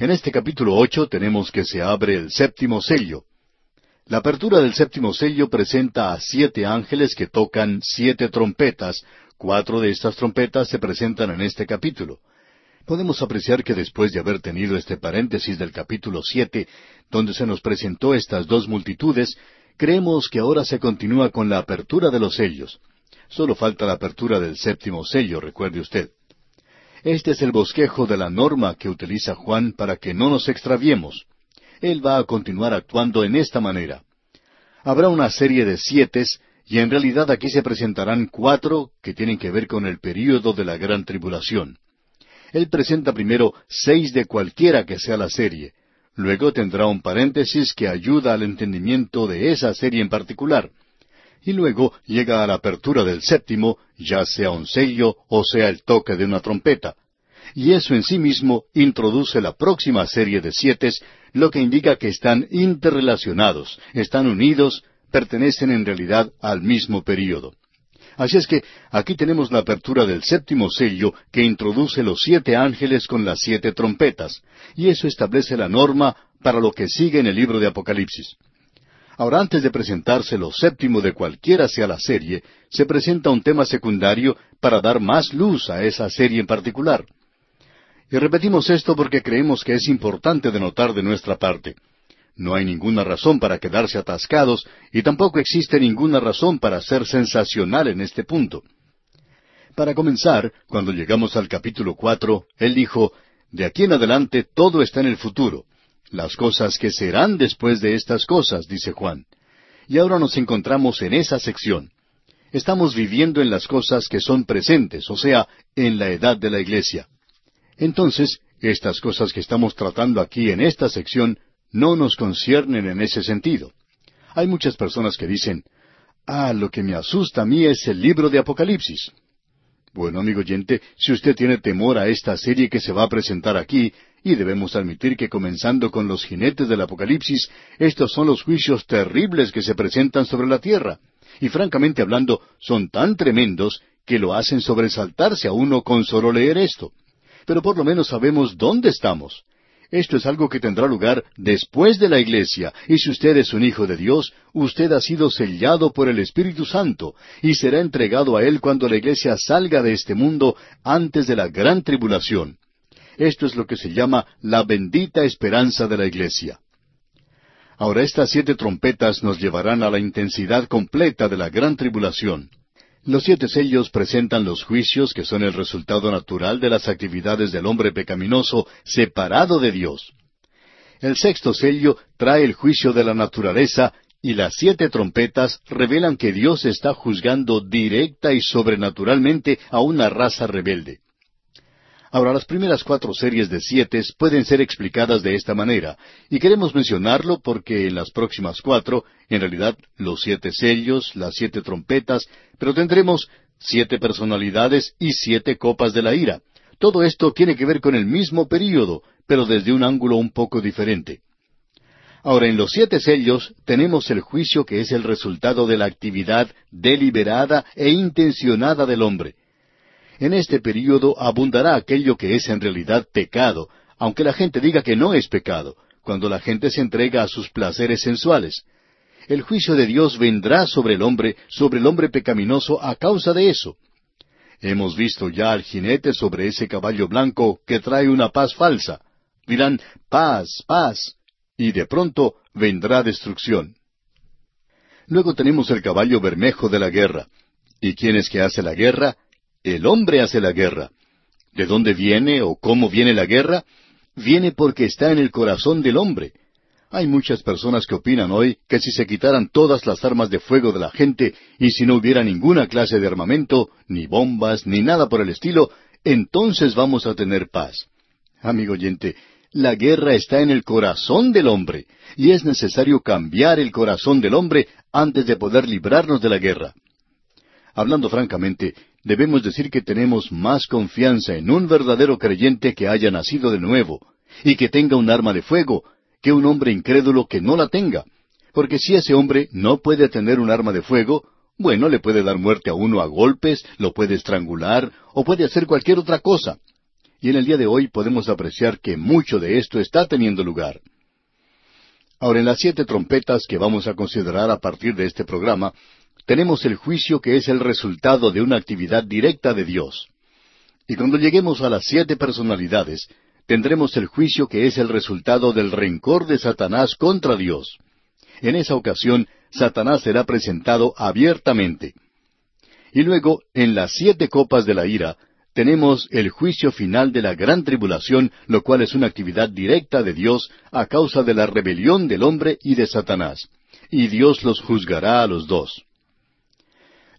En este capítulo ocho tenemos que se abre el séptimo sello. La apertura del séptimo sello presenta a siete ángeles que tocan siete trompetas. Cuatro de estas trompetas se presentan en este capítulo. Podemos apreciar que después de haber tenido este paréntesis del capítulo siete, donde se nos presentó estas dos multitudes, creemos que ahora se continúa con la apertura de los sellos. Solo falta la apertura del séptimo sello, recuerde usted. Este es el bosquejo de la norma que utiliza Juan para que no nos extraviemos. Él va a continuar actuando en esta manera. Habrá una serie de siete, y en realidad aquí se presentarán cuatro que tienen que ver con el período de la gran tribulación. Él presenta primero seis de cualquiera que sea la serie. Luego tendrá un paréntesis que ayuda al entendimiento de esa serie en particular. Y luego llega a la apertura del séptimo, ya sea un sello o sea el toque de una trompeta. Y eso en sí mismo introduce la próxima serie de siete, lo que indica que están interrelacionados, están unidos, pertenecen en realidad al mismo período. Así es que aquí tenemos la apertura del séptimo sello que introduce los siete ángeles con las siete trompetas, y eso establece la norma para lo que sigue en el libro de Apocalipsis. Ahora, antes de presentarse lo séptimo de cualquiera sea la serie, se presenta un tema secundario para dar más luz a esa serie en particular. Y repetimos esto porque creemos que es importante de notar de nuestra parte. No hay ninguna razón para quedarse atascados y tampoco existe ninguna razón para ser sensacional en este punto. Para comenzar, cuando llegamos al capítulo cuatro, él dijo, De aquí en adelante todo está en el futuro. Las cosas que serán después de estas cosas, dice Juan. Y ahora nos encontramos en esa sección. Estamos viviendo en las cosas que son presentes, o sea, en la edad de la iglesia. Entonces, estas cosas que estamos tratando aquí en esta sección no nos conciernen en ese sentido. Hay muchas personas que dicen, ah, lo que me asusta a mí es el libro de Apocalipsis. Bueno, amigo oyente, si usted tiene temor a esta serie que se va a presentar aquí, y debemos admitir que comenzando con los jinetes del Apocalipsis, estos son los juicios terribles que se presentan sobre la tierra, y francamente hablando, son tan tremendos que lo hacen sobresaltarse a uno con solo leer esto. Pero por lo menos sabemos dónde estamos. Esto es algo que tendrá lugar después de la iglesia, y si usted es un hijo de Dios, usted ha sido sellado por el Espíritu Santo, y será entregado a Él cuando la iglesia salga de este mundo antes de la gran tribulación. Esto es lo que se llama la bendita esperanza de la iglesia. Ahora estas siete trompetas nos llevarán a la intensidad completa de la gran tribulación. Los siete sellos presentan los juicios que son el resultado natural de las actividades del hombre pecaminoso separado de Dios. El sexto sello trae el juicio de la naturaleza y las siete trompetas revelan que Dios está juzgando directa y sobrenaturalmente a una raza rebelde. Ahora, las primeras cuatro series de siete pueden ser explicadas de esta manera, y queremos mencionarlo porque en las próximas cuatro, en realidad, los siete sellos, las siete trompetas, pero tendremos siete personalidades y siete copas de la ira. Todo esto tiene que ver con el mismo período, pero desde un ángulo un poco diferente. Ahora, en los siete sellos tenemos el juicio que es el resultado de la actividad deliberada e intencionada del hombre. En este período abundará aquello que es en realidad pecado, aunque la gente diga que no es pecado, cuando la gente se entrega a sus placeres sensuales. El juicio de Dios vendrá sobre el hombre, sobre el hombre pecaminoso a causa de eso. Hemos visto ya al jinete sobre ese caballo blanco que trae una paz falsa. Dirán, paz, paz. Y de pronto vendrá destrucción. Luego tenemos el caballo bermejo de la guerra. ¿Y quién es que hace la guerra? El hombre hace la guerra. ¿De dónde viene o cómo viene la guerra? Viene porque está en el corazón del hombre. Hay muchas personas que opinan hoy que si se quitaran todas las armas de fuego de la gente y si no hubiera ninguna clase de armamento, ni bombas, ni nada por el estilo, entonces vamos a tener paz. Amigo oyente, la guerra está en el corazón del hombre, y es necesario cambiar el corazón del hombre antes de poder librarnos de la guerra. Hablando francamente, debemos decir que tenemos más confianza en un verdadero creyente que haya nacido de nuevo y que tenga un arma de fuego que un hombre incrédulo que no la tenga. Porque si ese hombre no puede tener un arma de fuego, bueno, le puede dar muerte a uno a golpes, lo puede estrangular o puede hacer cualquier otra cosa. y en el día de hoy podemos apreciar que mucho de esto está teniendo lugar. Ahora, en las siete trompetas que vamos a considerar a partir de este programa, tenemos el juicio que es el resultado de una actividad directa de Dios. Y cuando lleguemos a las siete personalidades, tendremos el juicio que es el resultado del rencor de Satanás contra Dios. En esa ocasión, Satanás será presentado abiertamente. Y luego, en las siete copas de la ira, tenemos el juicio final de la gran tribulación, lo cual es una actividad directa de Dios a causa de la rebelión del hombre y de Satanás. Y Dios los juzgará a los dos.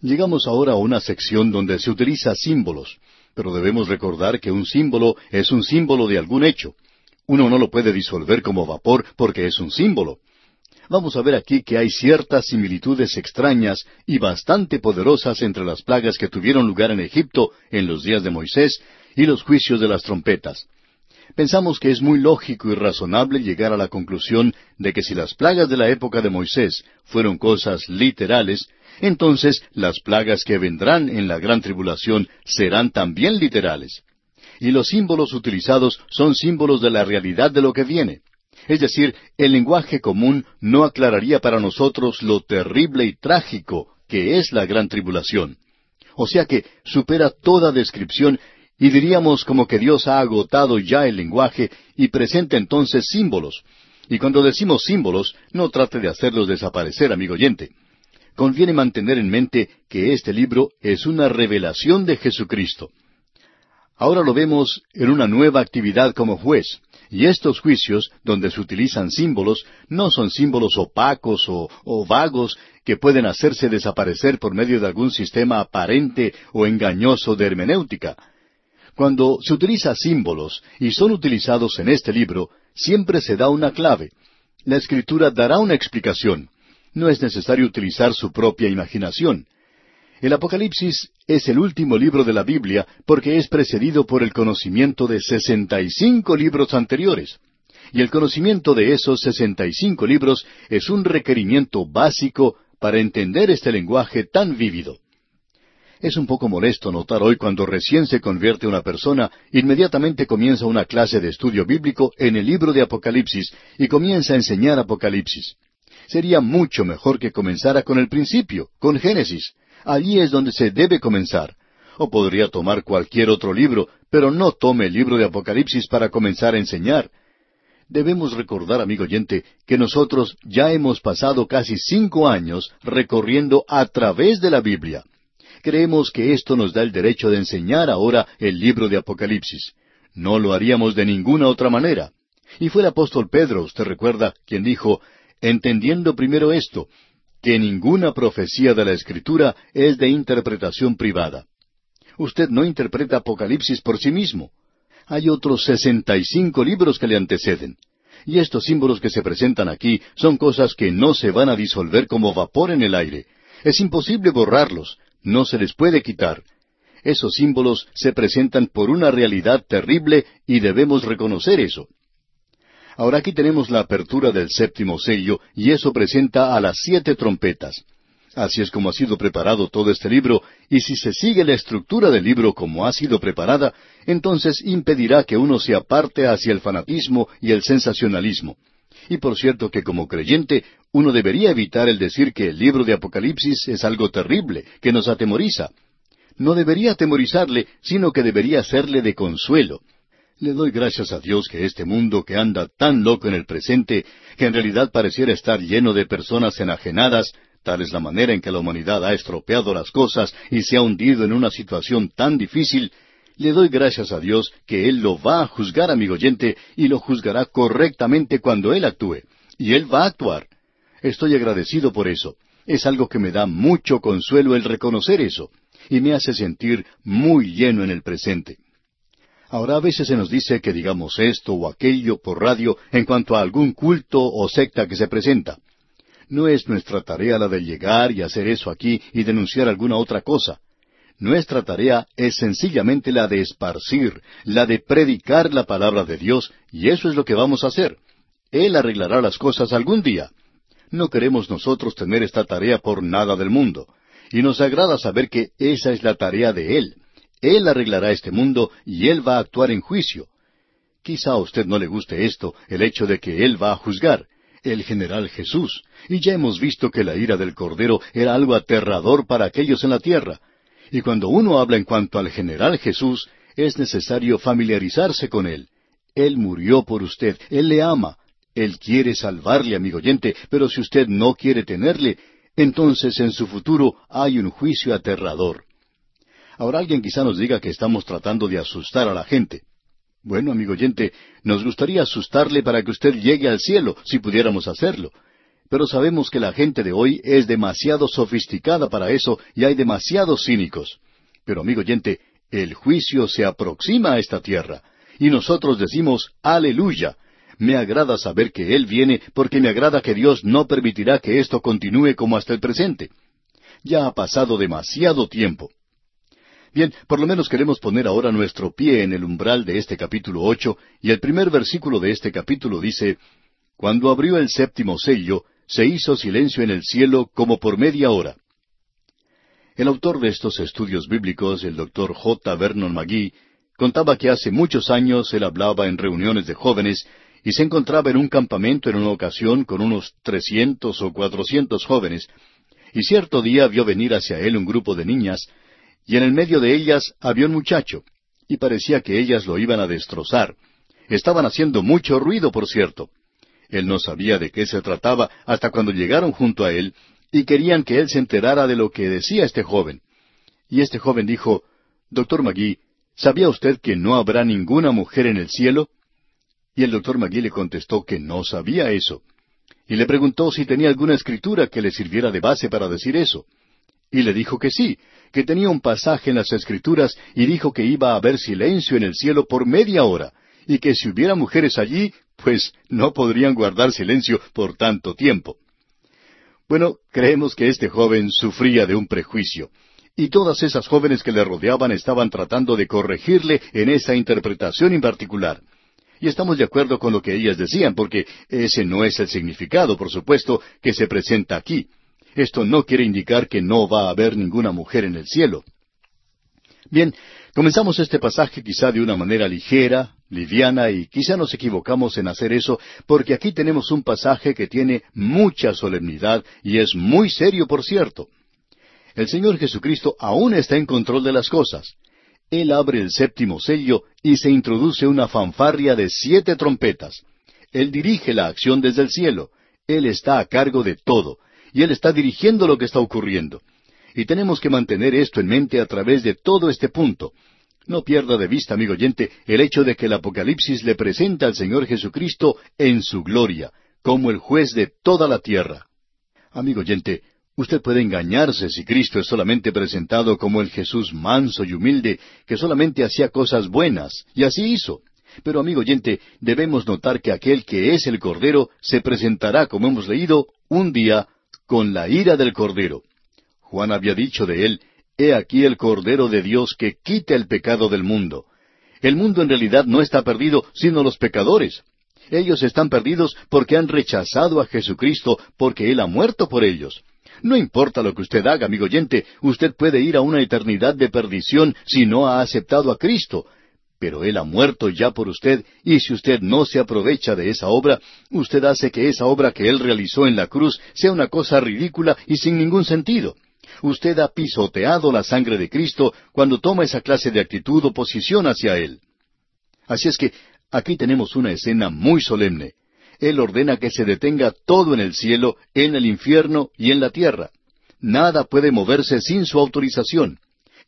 Llegamos ahora a una sección donde se utiliza símbolos, pero debemos recordar que un símbolo es un símbolo de algún hecho. Uno no lo puede disolver como vapor porque es un símbolo. Vamos a ver aquí que hay ciertas similitudes extrañas y bastante poderosas entre las plagas que tuvieron lugar en Egipto en los días de Moisés y los juicios de las trompetas. Pensamos que es muy lógico y razonable llegar a la conclusión de que si las plagas de la época de Moisés fueron cosas literales, entonces las plagas que vendrán en la gran tribulación serán también literales. Y los símbolos utilizados son símbolos de la realidad de lo que viene. Es decir, el lenguaje común no aclararía para nosotros lo terrible y trágico que es la gran tribulación. O sea que supera toda descripción y diríamos como que Dios ha agotado ya el lenguaje y presenta entonces símbolos. Y cuando decimos símbolos, no trate de hacerlos desaparecer, amigo oyente conviene mantener en mente que este libro es una revelación de Jesucristo. Ahora lo vemos en una nueva actividad como juez, y estos juicios, donde se utilizan símbolos, no son símbolos opacos o, vagos que pueden hacerse desaparecer por medio de algún sistema aparente o engañoso de hermenéutica. Cuando se utiliza símbolos y son utilizados en este libro, siempre se da una clave. La escritura dará una explicación no es necesario utilizar su propia imaginación. El Apocalipsis es el último libro de la Biblia porque es precedido por el conocimiento de sesenta y cinco libros anteriores. Y el conocimiento de esos sesenta y cinco libros es un requerimiento básico para entender este lenguaje tan vívido. Es un poco molesto notar hoy cuando recién se convierte una persona, inmediatamente comienza una clase de estudio bíblico en el libro de Apocalipsis y comienza a enseñar Apocalipsis sería mucho mejor que comenzara con el principio, con Génesis. Allí es donde se debe comenzar. O podría tomar cualquier otro libro, pero no tome el libro de Apocalipsis para comenzar a enseñar. Debemos recordar, amigo oyente, que nosotros ya hemos pasado casi cinco años recorriendo a través de la Biblia. Creemos que esto nos da el derecho de enseñar ahora el libro de Apocalipsis. No lo haríamos de ninguna otra manera. Y fue el apóstol Pedro, usted recuerda, quien dijo, entendiendo primero esto, que ninguna profecía de la Escritura es de interpretación privada. Usted no interpreta Apocalipsis por sí mismo. Hay otros sesenta y cinco libros que le anteceden. Y estos símbolos que se presentan aquí son cosas que no se van a disolver como vapor en el aire. Es imposible borrarlos, no se les puede quitar. Esos símbolos se presentan por una realidad terrible y debemos reconocer eso. Ahora aquí tenemos la apertura del séptimo sello y eso presenta a las siete trompetas. Así es como ha sido preparado todo este libro, y si se sigue la estructura del libro como ha sido preparada, entonces impedirá que uno se aparte hacia el fanatismo y el sensacionalismo. Y por cierto que como creyente uno debería evitar el decir que el libro de Apocalipsis es algo terrible, que nos atemoriza. No debería atemorizarle, sino que debería serle de consuelo. Le doy gracias a Dios que este mundo que anda tan loco en el presente, que en realidad pareciera estar lleno de personas enajenadas, tal es la manera en que la humanidad ha estropeado las cosas y se ha hundido en una situación tan difícil, le doy gracias a Dios que Él lo va a juzgar, amigo oyente, y lo juzgará correctamente cuando Él actúe. Y Él va a actuar. Estoy agradecido por eso. Es algo que me da mucho consuelo el reconocer eso, y me hace sentir muy lleno en el presente. Ahora a veces se nos dice que digamos esto o aquello por radio en cuanto a algún culto o secta que se presenta. No es nuestra tarea la de llegar y hacer eso aquí y denunciar alguna otra cosa. Nuestra tarea es sencillamente la de esparcir, la de predicar la palabra de Dios, y eso es lo que vamos a hacer. Él arreglará las cosas algún día. No queremos nosotros tener esta tarea por nada del mundo, y nos agrada saber que esa es la tarea de Él. Él arreglará este mundo y Él va a actuar en juicio. Quizá a usted no le guste esto, el hecho de que Él va a juzgar, el general Jesús, y ya hemos visto que la ira del Cordero era algo aterrador para aquellos en la tierra. Y cuando uno habla en cuanto al general Jesús, es necesario familiarizarse con Él. Él murió por usted, Él le ama, Él quiere salvarle, amigo oyente, pero si usted no quiere tenerle, entonces en su futuro hay un juicio aterrador. Ahora alguien quizá nos diga que estamos tratando de asustar a la gente. Bueno, amigo oyente, nos gustaría asustarle para que usted llegue al cielo, si pudiéramos hacerlo. Pero sabemos que la gente de hoy es demasiado sofisticada para eso y hay demasiados cínicos. Pero, amigo oyente, el juicio se aproxima a esta tierra. Y nosotros decimos, aleluya. Me agrada saber que Él viene porque me agrada que Dios no permitirá que esto continúe como hasta el presente. Ya ha pasado demasiado tiempo. Bien, por lo menos queremos poner ahora nuestro pie en el umbral de este capítulo ocho, y el primer versículo de este capítulo dice, Cuando abrió el séptimo sello, se hizo silencio en el cielo como por media hora. El autor de estos estudios bíblicos, el doctor J. Vernon McGee, contaba que hace muchos años él hablaba en reuniones de jóvenes y se encontraba en un campamento en una ocasión con unos trescientos o cuatrocientos jóvenes, y cierto día vio venir hacia él un grupo de niñas, y en el medio de ellas había un muchacho, y parecía que ellas lo iban a destrozar. Estaban haciendo mucho ruido, por cierto. Él no sabía de qué se trataba hasta cuando llegaron junto a él y querían que él se enterara de lo que decía este joven. Y este joven dijo, Doctor Magui, ¿sabía usted que no habrá ninguna mujer en el cielo? Y el doctor Magui le contestó que no sabía eso. Y le preguntó si tenía alguna escritura que le sirviera de base para decir eso. Y le dijo que sí, que tenía un pasaje en las Escrituras y dijo que iba a haber silencio en el cielo por media hora, y que si hubiera mujeres allí, pues no podrían guardar silencio por tanto tiempo. Bueno, creemos que este joven sufría de un prejuicio, y todas esas jóvenes que le rodeaban estaban tratando de corregirle en esa interpretación en particular. Y estamos de acuerdo con lo que ellas decían, porque ese no es el significado, por supuesto, que se presenta aquí. Esto no quiere indicar que no va a haber ninguna mujer en el cielo. Bien, comenzamos este pasaje quizá de una manera ligera, liviana, y quizá nos equivocamos en hacer eso, porque aquí tenemos un pasaje que tiene mucha solemnidad y es muy serio, por cierto. El Señor Jesucristo aún está en control de las cosas. Él abre el séptimo sello y se introduce una fanfarria de siete trompetas. Él dirige la acción desde el cielo. Él está a cargo de todo y Él está dirigiendo lo que está ocurriendo. Y tenemos que mantener esto en mente a través de todo este punto. No pierda de vista, amigo oyente, el hecho de que el Apocalipsis le presenta al Señor Jesucristo en su gloria, como el juez de toda la tierra. Amigo oyente, usted puede engañarse si Cristo es solamente presentado como el Jesús manso y humilde, que solamente hacía cosas buenas, y así hizo. Pero, amigo oyente, debemos notar que aquel que es el Cordero se presentará, como hemos leído, un día con la ira del Cordero. Juan había dicho de él, He aquí el Cordero de Dios que quita el pecado del mundo. El mundo en realidad no está perdido, sino los pecadores. Ellos están perdidos porque han rechazado a Jesucristo, porque Él ha muerto por ellos. No importa lo que usted haga, amigo oyente, usted puede ir a una eternidad de perdición si no ha aceptado a Cristo, pero Él ha muerto ya por usted, y si usted no se aprovecha de esa obra, usted hace que esa obra que Él realizó en la cruz sea una cosa ridícula y sin ningún sentido. Usted ha pisoteado la sangre de Cristo cuando toma esa clase de actitud o posición hacia Él. Así es que aquí tenemos una escena muy solemne. Él ordena que se detenga todo en el cielo, en el infierno y en la tierra. Nada puede moverse sin su autorización.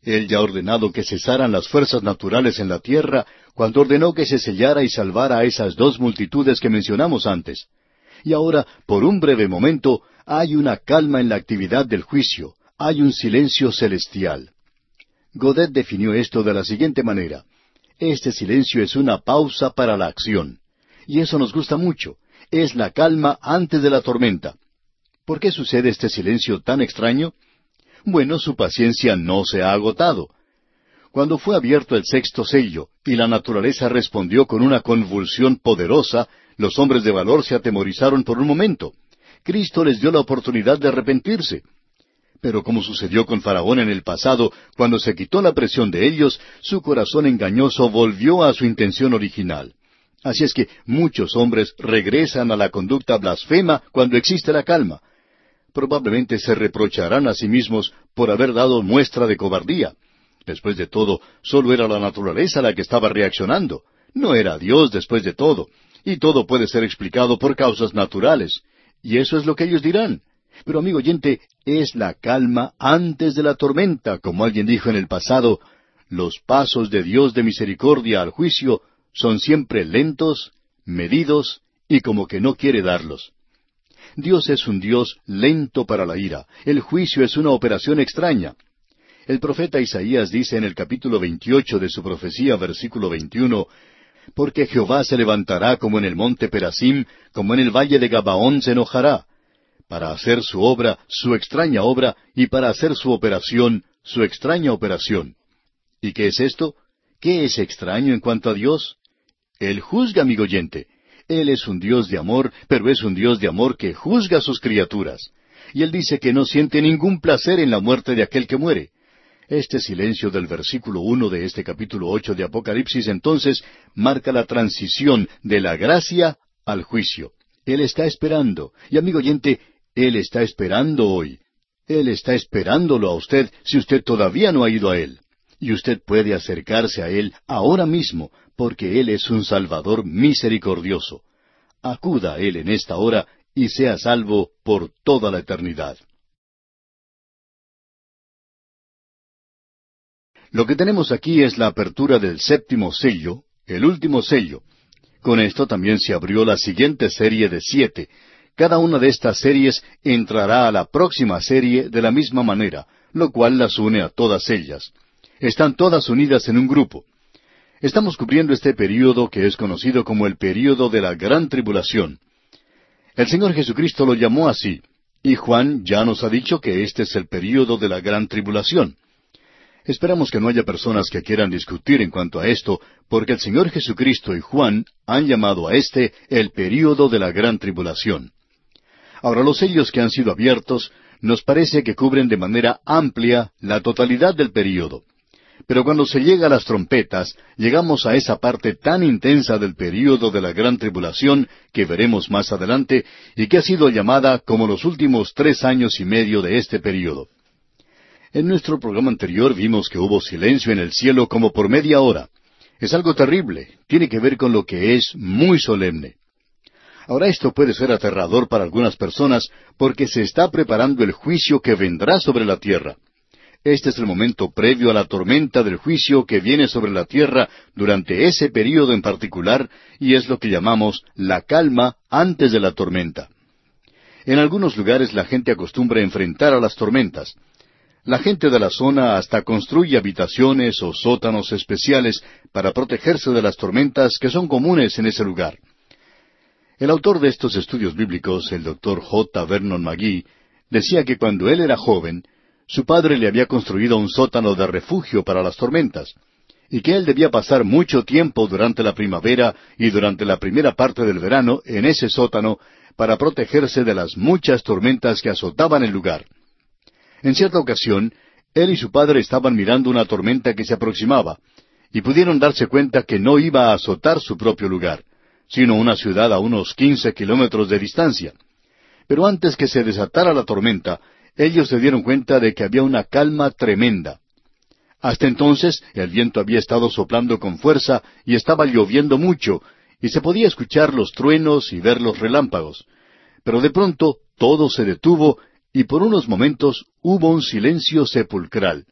Él ya ha ordenado que cesaran las fuerzas naturales en la tierra cuando ordenó que se sellara y salvara a esas dos multitudes que mencionamos antes. Y ahora, por un breve momento, hay una calma en la actividad del juicio, hay un silencio celestial. Godet definió esto de la siguiente manera. Este silencio es una pausa para la acción. Y eso nos gusta mucho. Es la calma antes de la tormenta. ¿Por qué sucede este silencio tan extraño? Bueno, su paciencia no se ha agotado. Cuando fue abierto el sexto sello y la naturaleza respondió con una convulsión poderosa, los hombres de valor se atemorizaron por un momento. Cristo les dio la oportunidad de arrepentirse. Pero como sucedió con Faraón en el pasado, cuando se quitó la presión de ellos, su corazón engañoso volvió a su intención original. Así es que muchos hombres regresan a la conducta blasfema cuando existe la calma. Probablemente se reprocharán a sí mismos por haber dado muestra de cobardía. Después de todo, solo era la naturaleza la que estaba reaccionando. No era Dios después de todo. Y todo puede ser explicado por causas naturales. Y eso es lo que ellos dirán. Pero amigo oyente, es la calma antes de la tormenta, como alguien dijo en el pasado, los pasos de Dios de misericordia al juicio son siempre lentos, medidos y como que no quiere darlos. Dios es un Dios lento para la ira. El juicio es una operación extraña. El profeta Isaías dice en el capítulo 28 de su profecía, versículo 21, Porque Jehová se levantará como en el monte Perasim, como en el valle de Gabaón se enojará, para hacer su obra, su extraña obra, y para hacer su operación, su extraña operación. ¿Y qué es esto? ¿Qué es extraño en cuanto a Dios? Él juzga, amigo oyente. Él es un Dios de amor, pero es un Dios de amor que juzga a sus criaturas. Y Él dice que no siente ningún placer en la muerte de aquel que muere. Este silencio del versículo uno de este capítulo ocho de Apocalipsis entonces marca la transición de la gracia al juicio. Él está esperando. Y amigo oyente, Él está esperando hoy. Él está esperándolo a usted si usted todavía no ha ido a Él. Y usted puede acercarse a Él ahora mismo, porque Él es un Salvador misericordioso. Acuda a Él en esta hora y sea salvo por toda la eternidad. Lo que tenemos aquí es la apertura del séptimo sello, el último sello. Con esto también se abrió la siguiente serie de siete. Cada una de estas series entrará a la próxima serie de la misma manera, lo cual las une a todas ellas. Están todas unidas en un grupo. Estamos cubriendo este período que es conocido como el período de la gran tribulación. El Señor Jesucristo lo llamó así, y Juan ya nos ha dicho que este es el período de la gran tribulación. Esperamos que no haya personas que quieran discutir en cuanto a esto, porque el Señor Jesucristo y Juan han llamado a este el período de la gran tribulación. Ahora, los sellos que han sido abiertos nos parece que cubren de manera amplia la totalidad del período. Pero cuando se llega a las trompetas, llegamos a esa parte tan intensa del período de la gran tribulación que veremos más adelante y que ha sido llamada como los últimos tres años y medio de este período. En nuestro programa anterior vimos que hubo silencio en el cielo como por media hora. Es algo terrible, tiene que ver con lo que es muy solemne. Ahora esto puede ser aterrador para algunas personas porque se está preparando el juicio que vendrá sobre la tierra. Este es el momento previo a la tormenta del juicio que viene sobre la tierra durante ese período en particular y es lo que llamamos la calma antes de la tormenta. En algunos lugares la gente acostumbra enfrentar a las tormentas, la gente de la zona hasta construye habitaciones o sótanos especiales para protegerse de las tormentas que son comunes en ese lugar. El autor de estos estudios bíblicos, el doctor J. Vernon McGee, decía que cuando él era joven, su padre le había construido un sótano de refugio para las tormentas, y que él debía pasar mucho tiempo durante la primavera y durante la primera parte del verano en ese sótano para protegerse de las muchas tormentas que azotaban el lugar. En cierta ocasión, él y su padre estaban mirando una tormenta que se aproximaba, y pudieron darse cuenta que no iba a azotar su propio lugar, sino una ciudad a unos quince kilómetros de distancia. Pero antes que se desatara la tormenta, ellos se dieron cuenta de que había una calma tremenda. Hasta entonces el viento había estado soplando con fuerza y estaba lloviendo mucho, y se podía escuchar los truenos y ver los relámpagos. Pero de pronto todo se detuvo y por unos momentos hubo un silencio sepulcral,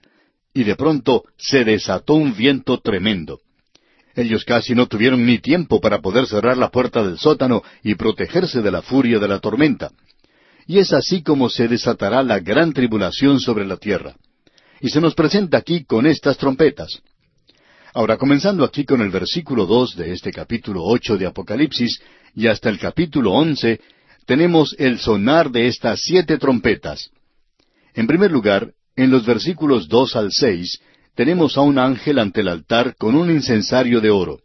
y de pronto se desató un viento tremendo. Ellos casi no tuvieron ni tiempo para poder cerrar la puerta del sótano y protegerse de la furia de la tormenta. Y es así como se desatará la gran tribulación sobre la tierra. Y se nos presenta aquí con estas trompetas. Ahora, comenzando aquí con el versículo dos de este capítulo ocho de Apocalipsis y hasta el capítulo once, tenemos el sonar de estas siete trompetas. En primer lugar, en los versículos dos al seis, tenemos a un ángel ante el altar con un incensario de oro.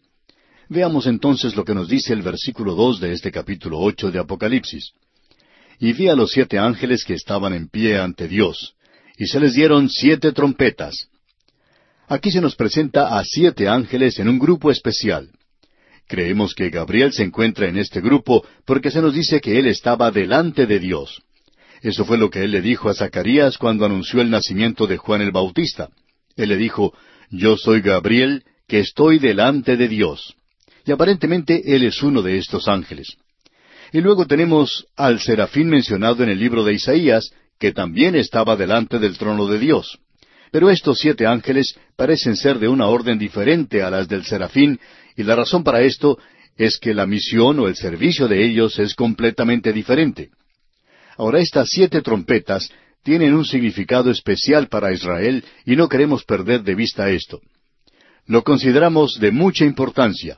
Veamos entonces lo que nos dice el versículo dos de este capítulo ocho de Apocalipsis. Y vi a los siete ángeles que estaban en pie ante Dios, y se les dieron siete trompetas. Aquí se nos presenta a siete ángeles en un grupo especial. Creemos que Gabriel se encuentra en este grupo porque se nos dice que él estaba delante de Dios. Eso fue lo que él le dijo a Zacarías cuando anunció el nacimiento de Juan el Bautista. Él le dijo, Yo soy Gabriel, que estoy delante de Dios. Y aparentemente él es uno de estos ángeles. Y luego tenemos al serafín mencionado en el libro de Isaías, que también estaba delante del trono de Dios. Pero estos siete ángeles parecen ser de una orden diferente a las del serafín, y la razón para esto es que la misión o el servicio de ellos es completamente diferente. Ahora estas siete trompetas tienen un significado especial para Israel y no queremos perder de vista esto. Lo consideramos de mucha importancia.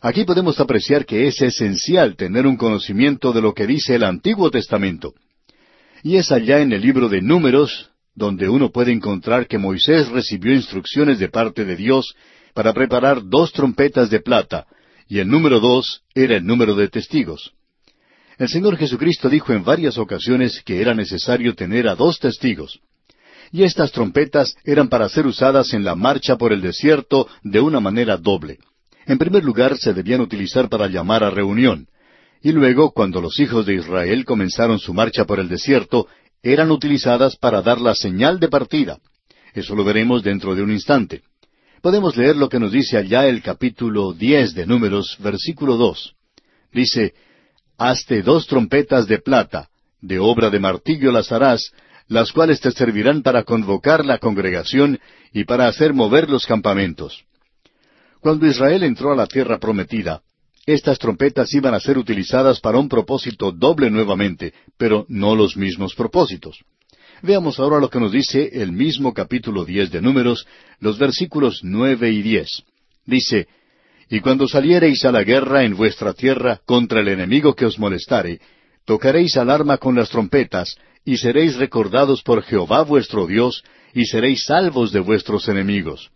Aquí podemos apreciar que es esencial tener un conocimiento de lo que dice el Antiguo Testamento. Y es allá en el libro de Números donde uno puede encontrar que Moisés recibió instrucciones de parte de Dios para preparar dos trompetas de plata, y el número dos era el número de testigos. El Señor Jesucristo dijo en varias ocasiones que era necesario tener a dos testigos. Y estas trompetas eran para ser usadas en la marcha por el desierto de una manera doble. En primer lugar, se debían utilizar para llamar a reunión. Y luego, cuando los hijos de Israel comenzaron su marcha por el desierto, eran utilizadas para dar la señal de partida. Eso lo veremos dentro de un instante. Podemos leer lo que nos dice allá el capítulo diez de Números, versículo dos. Dice, Hazte dos trompetas de plata, de obra de martillo las harás, las cuales te servirán para convocar la congregación y para hacer mover los campamentos. Cuando Israel entró a la tierra prometida, estas trompetas iban a ser utilizadas para un propósito doble nuevamente, pero no los mismos propósitos. Veamos ahora lo que nos dice el mismo capítulo diez de Números, los versículos nueve y diez. Dice, Y cuando saliereis a la guerra en vuestra tierra contra el enemigo que os molestare, tocaréis alarma con las trompetas, y seréis recordados por Jehová vuestro Dios, y seréis salvos de vuestros enemigos.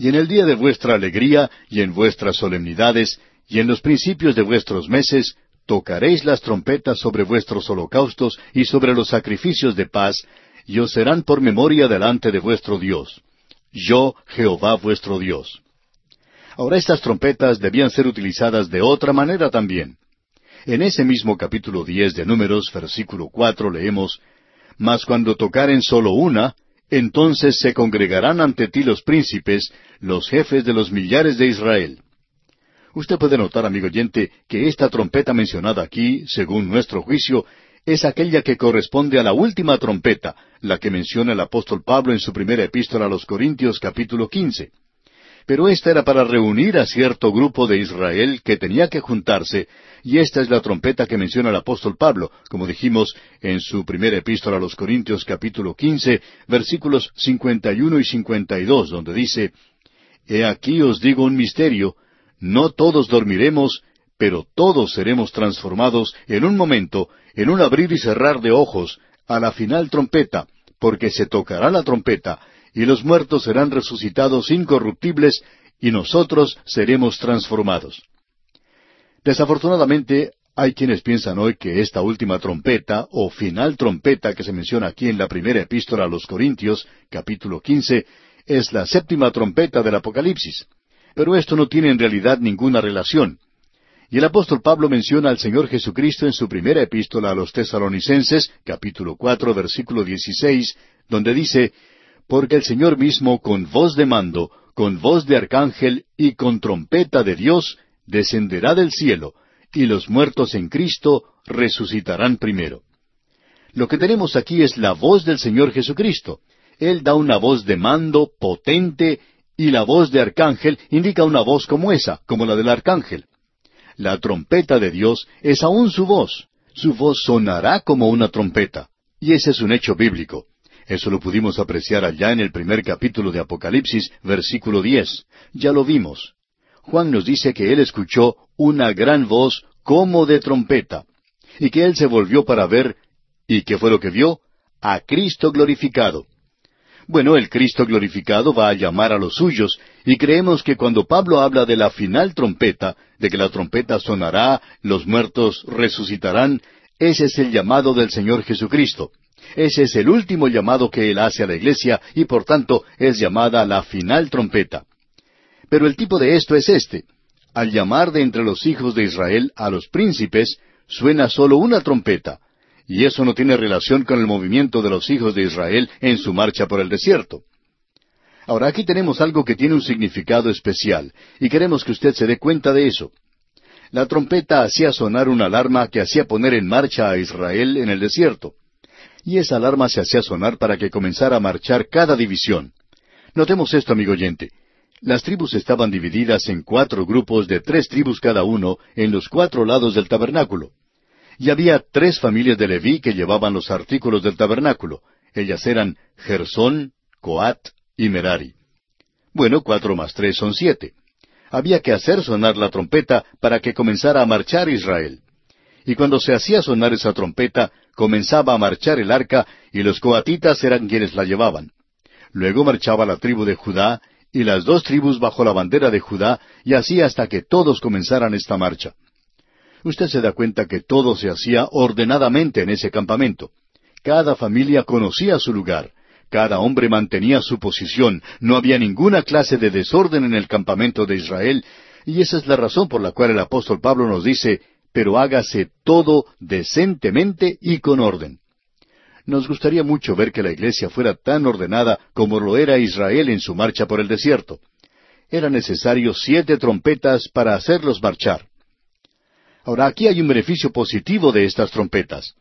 Y en el día de vuestra alegría y en vuestras solemnidades y en los principios de vuestros meses tocaréis las trompetas sobre vuestros holocaustos y sobre los sacrificios de paz, y os serán por memoria delante de vuestro Dios. Yo, Jehová vuestro Dios. Ahora estas trompetas debían ser utilizadas de otra manera también. En ese mismo capítulo diez de Números, versículo cuatro, leemos Mas cuando tocaren solo una, entonces se congregarán ante ti los príncipes, los jefes de los millares de Israel. Usted puede notar, amigo oyente, que esta trompeta mencionada aquí, según nuestro juicio, es aquella que corresponde a la última trompeta, la que menciona el apóstol Pablo en su primera epístola a los Corintios capítulo quince. Pero esta era para reunir a cierto grupo de Israel que tenía que juntarse, y esta es la trompeta que menciona el apóstol Pablo, como dijimos en su primera epístola a los Corintios capítulo quince, versículos cincuenta y uno y cincuenta y dos, donde dice He aquí os digo un misterio, no todos dormiremos, pero todos seremos transformados en un momento, en un abrir y cerrar de ojos, a la final trompeta, porque se tocará la trompeta, y los muertos serán resucitados incorruptibles, y nosotros seremos transformados. Desafortunadamente, hay quienes piensan hoy que esta última trompeta, o final trompeta que se menciona aquí en la primera epístola a los Corintios, capítulo quince, es la séptima trompeta del Apocalipsis. Pero esto no tiene en realidad ninguna relación. Y el apóstol Pablo menciona al Señor Jesucristo en su primera epístola a los tesalonicenses, capítulo cuatro, versículo dieciséis, donde dice, Porque el Señor mismo con voz de mando, con voz de arcángel y con trompeta de Dios, descenderá del cielo, y los muertos en Cristo resucitarán primero. Lo que tenemos aquí es la voz del Señor Jesucristo. Él da una voz de mando potente y la voz de arcángel indica una voz como esa, como la del arcángel. La trompeta de Dios es aún su voz. Su voz sonará como una trompeta. Y ese es un hecho bíblico. Eso lo pudimos apreciar allá en el primer capítulo de Apocalipsis, versículo diez. Ya lo vimos. Juan nos dice que él escuchó una gran voz como de trompeta, y que él se volvió para ver, ¿y qué fue lo que vio? A Cristo glorificado. Bueno, el Cristo glorificado va a llamar a los suyos, y creemos que cuando Pablo habla de la final trompeta, de que la trompeta sonará, los muertos resucitarán, ese es el llamado del Señor Jesucristo. Ese es el último llamado que Él hace a la iglesia y por tanto es llamada la final trompeta. Pero el tipo de esto es este. Al llamar de entre los hijos de Israel a los príncipes, suena solo una trompeta, y eso no tiene relación con el movimiento de los hijos de Israel en su marcha por el desierto. Ahora aquí tenemos algo que tiene un significado especial, y queremos que usted se dé cuenta de eso. La trompeta hacía sonar una alarma que hacía poner en marcha a Israel en el desierto. Y esa alarma se hacía sonar para que comenzara a marchar cada división. Notemos esto, amigo oyente. Las tribus estaban divididas en cuatro grupos de tres tribus cada uno en los cuatro lados del tabernáculo. Y había tres familias de Leví que llevaban los artículos del tabernáculo. Ellas eran Gersón, Coat y Merari. Bueno, cuatro más tres son siete. Había que hacer sonar la trompeta para que comenzara a marchar Israel. Y cuando se hacía sonar esa trompeta, comenzaba a marchar el arca y los coatitas eran quienes la llevaban. Luego marchaba la tribu de Judá y las dos tribus bajo la bandera de Judá y así hasta que todos comenzaran esta marcha. Usted se da cuenta que todo se hacía ordenadamente en ese campamento. Cada familia conocía su lugar, cada hombre mantenía su posición, no había ninguna clase de desorden en el campamento de Israel, y esa es la razón por la cual el apóstol Pablo nos dice, pero hágase todo decentemente y con orden. Nos gustaría mucho ver que la iglesia fuera tan ordenada como lo era Israel en su marcha por el desierto. Era necesario siete trompetas para hacerlos marchar. Ahora aquí hay un beneficio positivo de estas trompetas.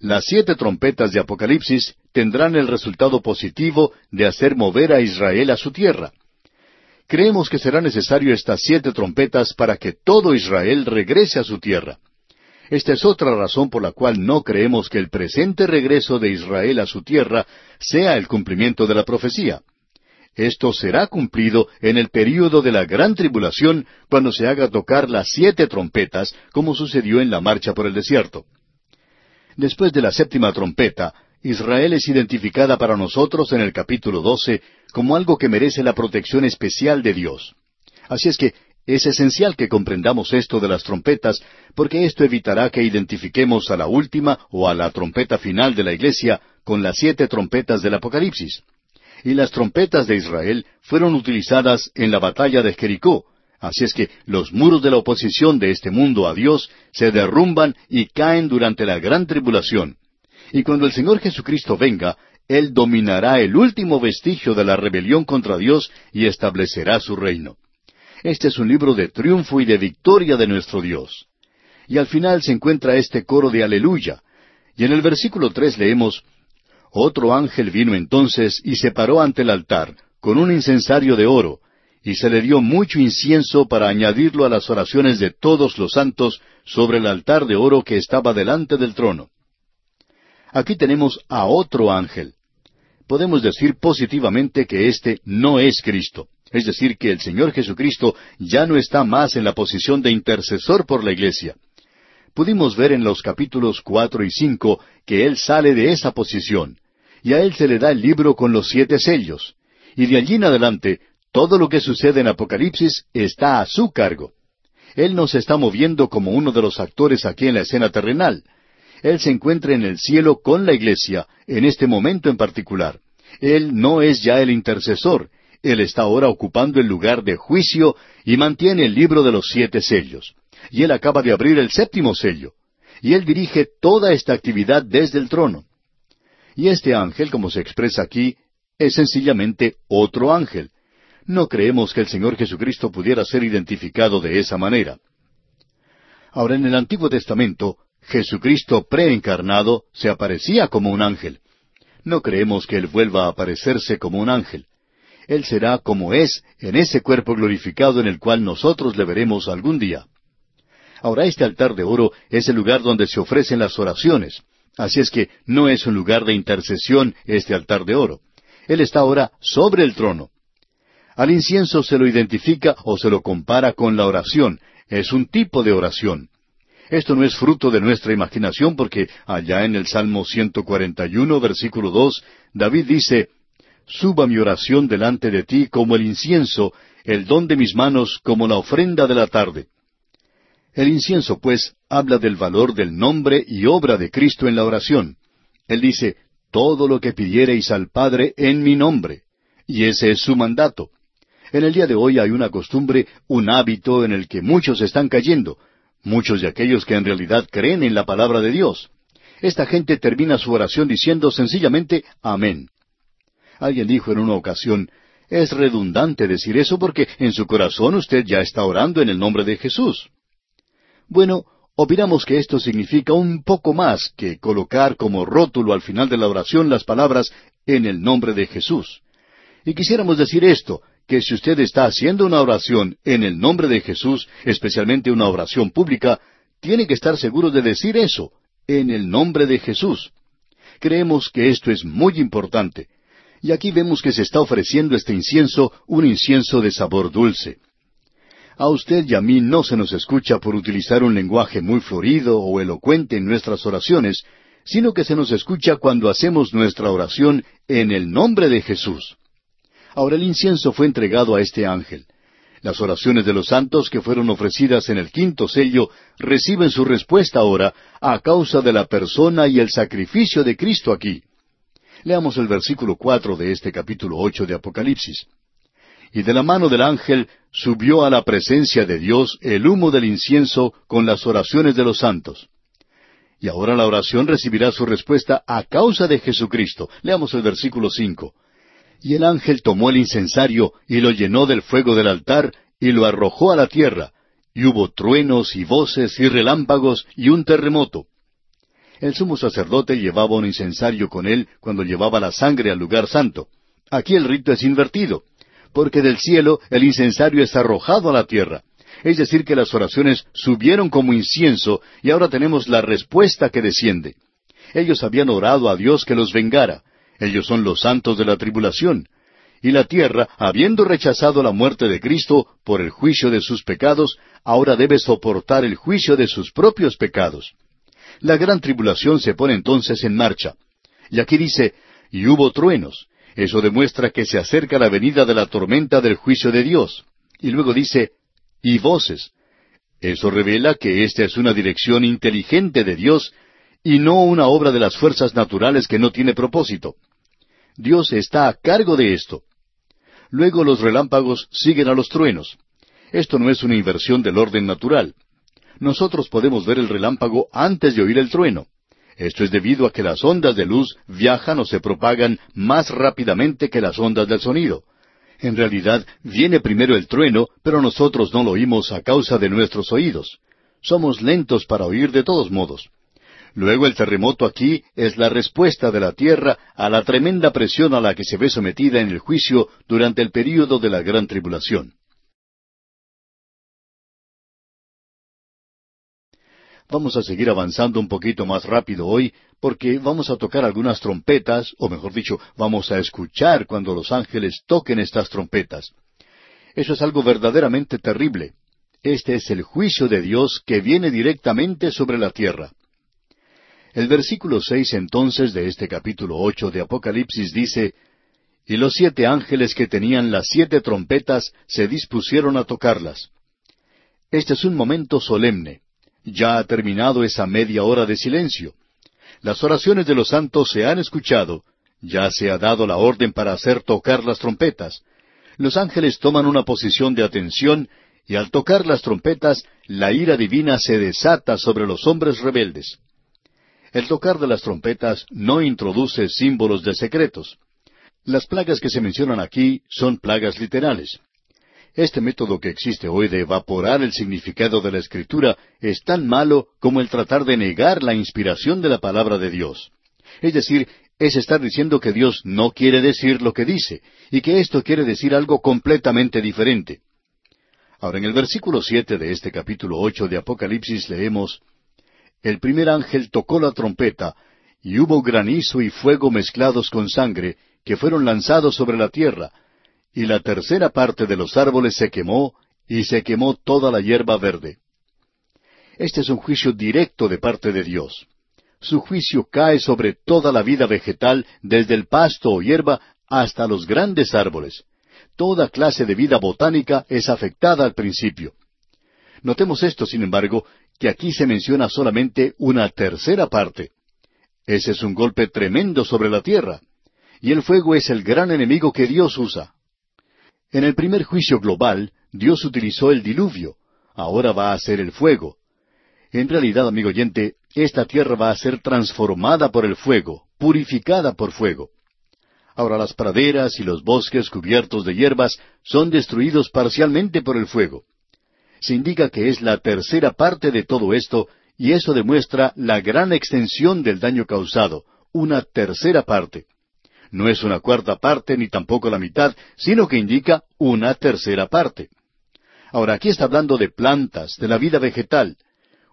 Las siete trompetas de Apocalipsis tendrán el resultado positivo de hacer mover a Israel a su tierra. Creemos que será necesario estas siete trompetas para que todo Israel regrese a su tierra. Esta es otra razón por la cual no creemos que el presente regreso de Israel a su tierra sea el cumplimiento de la profecía. Esto será cumplido en el período de la gran tribulación cuando se haga tocar las siete trompetas, como sucedió en la marcha por el desierto. Después de la séptima trompeta, Israel es identificada para nosotros en el capítulo 12 como algo que merece la protección especial de Dios. Así es que es esencial que comprendamos esto de las trompetas, porque esto evitará que identifiquemos a la última o a la trompeta final de la iglesia con las siete trompetas del Apocalipsis. Y las trompetas de Israel fueron utilizadas en la batalla de Jericó, así es que los muros de la oposición de este mundo a Dios se derrumban y caen durante la gran tribulación, y cuando el Señor Jesucristo venga, Él dominará el último vestigio de la rebelión contra Dios y establecerá su reino. Este es un libro de triunfo y de victoria de nuestro Dios. Y al final se encuentra este coro de aleluya. Y en el versículo tres leemos, Otro ángel vino entonces y se paró ante el altar, con un incensario de oro, y se le dio mucho incienso para añadirlo a las oraciones de todos los santos sobre el altar de oro que estaba delante del trono. Aquí tenemos a otro ángel. Podemos decir positivamente que este no es Cristo. Es decir, que el Señor Jesucristo ya no está más en la posición de intercesor por la iglesia. Pudimos ver en los capítulos cuatro y cinco que Él sale de esa posición, y a Él se le da el libro con los siete sellos. Y de allí en adelante, todo lo que sucede en Apocalipsis está a su cargo. Él no se está moviendo como uno de los actores aquí en la escena terrenal. Él se encuentra en el cielo con la iglesia, en este momento en particular. Él no es ya el intercesor, Él está ahora ocupando el lugar de juicio y mantiene el libro de los siete sellos. Y Él acaba de abrir el séptimo sello. Y Él dirige toda esta actividad desde el trono. Y este ángel, como se expresa aquí, es sencillamente otro ángel. No creemos que el Señor Jesucristo pudiera ser identificado de esa manera. Ahora, en el Antiguo Testamento, Jesucristo preencarnado se aparecía como un ángel. No creemos que Él vuelva a aparecerse como un ángel. Él será como es en ese cuerpo glorificado en el cual nosotros le veremos algún día. Ahora este altar de oro es el lugar donde se ofrecen las oraciones. Así es que no es un lugar de intercesión este altar de oro. Él está ahora sobre el trono. Al incienso se lo identifica o se lo compara con la oración. Es un tipo de oración. Esto no es fruto de nuestra imaginación porque allá en el Salmo 141, versículo 2, David dice, Suba mi oración delante de ti como el incienso, el don de mis manos como la ofrenda de la tarde. El incienso, pues, habla del valor del nombre y obra de Cristo en la oración. Él dice, todo lo que pidiereis al Padre en mi nombre. Y ese es su mandato. En el día de hoy hay una costumbre, un hábito en el que muchos están cayendo, muchos de aquellos que en realidad creen en la palabra de Dios. Esta gente termina su oración diciendo sencillamente Amén. Alguien dijo en una ocasión, es redundante decir eso porque en su corazón usted ya está orando en el nombre de Jesús. Bueno, opinamos que esto significa un poco más que colocar como rótulo al final de la oración las palabras en el nombre de Jesús. Y quisiéramos decir esto, que si usted está haciendo una oración en el nombre de Jesús, especialmente una oración pública, tiene que estar seguro de decir eso, en el nombre de Jesús. Creemos que esto es muy importante. Y aquí vemos que se está ofreciendo este incienso, un incienso de sabor dulce. A usted y a mí no se nos escucha por utilizar un lenguaje muy florido o elocuente en nuestras oraciones, sino que se nos escucha cuando hacemos nuestra oración en el nombre de Jesús. Ahora el incienso fue entregado a este ángel. Las oraciones de los santos que fueron ofrecidas en el quinto sello reciben su respuesta ahora a causa de la persona y el sacrificio de Cristo aquí. Leamos el versículo cuatro de este capítulo ocho de Apocalipsis. Y de la mano del ángel subió a la presencia de Dios el humo del incienso con las oraciones de los santos. Y ahora la oración recibirá su respuesta a causa de Jesucristo. Leamos el versículo cinco. Y el ángel tomó el incensario y lo llenó del fuego del altar y lo arrojó a la tierra, y hubo truenos y voces y relámpagos y un terremoto. El sumo sacerdote llevaba un incensario con él cuando llevaba la sangre al lugar santo. Aquí el rito es invertido, porque del cielo el incensario es arrojado a la tierra. Es decir, que las oraciones subieron como incienso y ahora tenemos la respuesta que desciende. Ellos habían orado a Dios que los vengara. Ellos son los santos de la tribulación. Y la tierra, habiendo rechazado la muerte de Cristo por el juicio de sus pecados, ahora debe soportar el juicio de sus propios pecados. La gran tribulación se pone entonces en marcha. Y aquí dice, y hubo truenos. Eso demuestra que se acerca la venida de la tormenta del juicio de Dios. Y luego dice, y voces. Eso revela que esta es una dirección inteligente de Dios y no una obra de las fuerzas naturales que no tiene propósito. Dios está a cargo de esto. Luego los relámpagos siguen a los truenos. Esto no es una inversión del orden natural. Nosotros podemos ver el relámpago antes de oír el trueno. Esto es debido a que las ondas de luz viajan o se propagan más rápidamente que las ondas del sonido. En realidad, viene primero el trueno, pero nosotros no lo oímos a causa de nuestros oídos. Somos lentos para oír de todos modos. Luego el terremoto aquí es la respuesta de la tierra a la tremenda presión a la que se ve sometida en el juicio durante el período de la gran tribulación. Vamos a seguir avanzando un poquito más rápido hoy porque vamos a tocar algunas trompetas, o mejor dicho, vamos a escuchar cuando los ángeles toquen estas trompetas. Eso es algo verdaderamente terrible. Este es el juicio de Dios que viene directamente sobre la tierra. El versículo seis entonces de este capítulo ocho de Apocalipsis dice Y los siete ángeles que tenían las siete trompetas se dispusieron a tocarlas. Este es un momento solemne. Ya ha terminado esa media hora de silencio. Las oraciones de los santos se han escuchado. Ya se ha dado la orden para hacer tocar las trompetas. Los ángeles toman una posición de atención y al tocar las trompetas, la ira divina se desata sobre los hombres rebeldes. El tocar de las trompetas no introduce símbolos de secretos. Las plagas que se mencionan aquí son plagas literales. Este método que existe hoy de evaporar el significado de la Escritura es tan malo como el tratar de negar la inspiración de la palabra de Dios. Es decir, es estar diciendo que Dios no quiere decir lo que dice, y que esto quiere decir algo completamente diferente. Ahora, en el versículo siete de este capítulo ocho de Apocalipsis leemos el primer ángel tocó la trompeta, y hubo granizo y fuego mezclados con sangre, que fueron lanzados sobre la tierra, y la tercera parte de los árboles se quemó, y se quemó toda la hierba verde. Este es un juicio directo de parte de Dios. Su juicio cae sobre toda la vida vegetal, desde el pasto o hierba hasta los grandes árboles. Toda clase de vida botánica es afectada al principio. Notemos esto, sin embargo, que aquí se menciona solamente una tercera parte. Ese es un golpe tremendo sobre la tierra. Y el fuego es el gran enemigo que Dios usa. En el primer juicio global, Dios utilizó el diluvio. Ahora va a ser el fuego. En realidad, amigo oyente, esta tierra va a ser transformada por el fuego, purificada por fuego. Ahora las praderas y los bosques cubiertos de hierbas son destruidos parcialmente por el fuego. Se indica que es la tercera parte de todo esto y eso demuestra la gran extensión del daño causado, una tercera parte. No es una cuarta parte ni tampoco la mitad, sino que indica una tercera parte. Ahora, aquí está hablando de plantas, de la vida vegetal.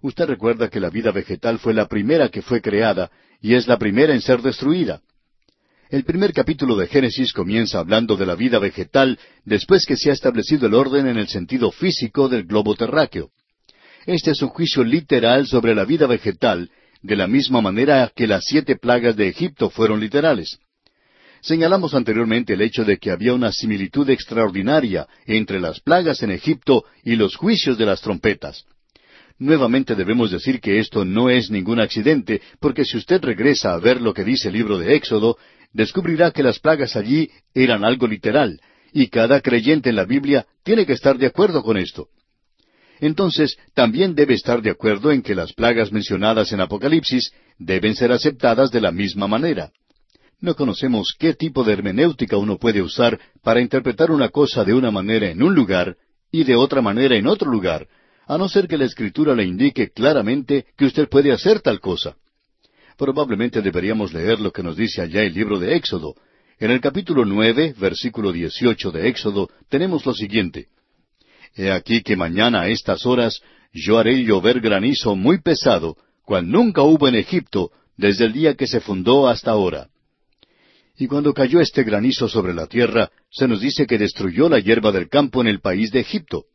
Usted recuerda que la vida vegetal fue la primera que fue creada y es la primera en ser destruida. El primer capítulo de Génesis comienza hablando de la vida vegetal después que se ha establecido el orden en el sentido físico del globo terráqueo. Este es un juicio literal sobre la vida vegetal, de la misma manera que las siete plagas de Egipto fueron literales. Señalamos anteriormente el hecho de que había una similitud extraordinaria entre las plagas en Egipto y los juicios de las trompetas. Nuevamente debemos decir que esto no es ningún accidente, porque si usted regresa a ver lo que dice el libro de Éxodo, descubrirá que las plagas allí eran algo literal, y cada creyente en la Biblia tiene que estar de acuerdo con esto. Entonces, también debe estar de acuerdo en que las plagas mencionadas en Apocalipsis deben ser aceptadas de la misma manera. No conocemos qué tipo de hermenéutica uno puede usar para interpretar una cosa de una manera en un lugar y de otra manera en otro lugar, a no ser que la Escritura le indique claramente que usted puede hacer tal cosa. Probablemente deberíamos leer lo que nos dice allá el libro de Éxodo. En el capítulo nueve, versículo dieciocho de Éxodo, tenemos lo siguiente. He aquí que mañana a estas horas yo haré llover granizo muy pesado, cual nunca hubo en Egipto, desde el día que se fundó hasta ahora. Y cuando cayó este granizo sobre la tierra, se nos dice que destruyó la hierba del campo en el país de Egipto.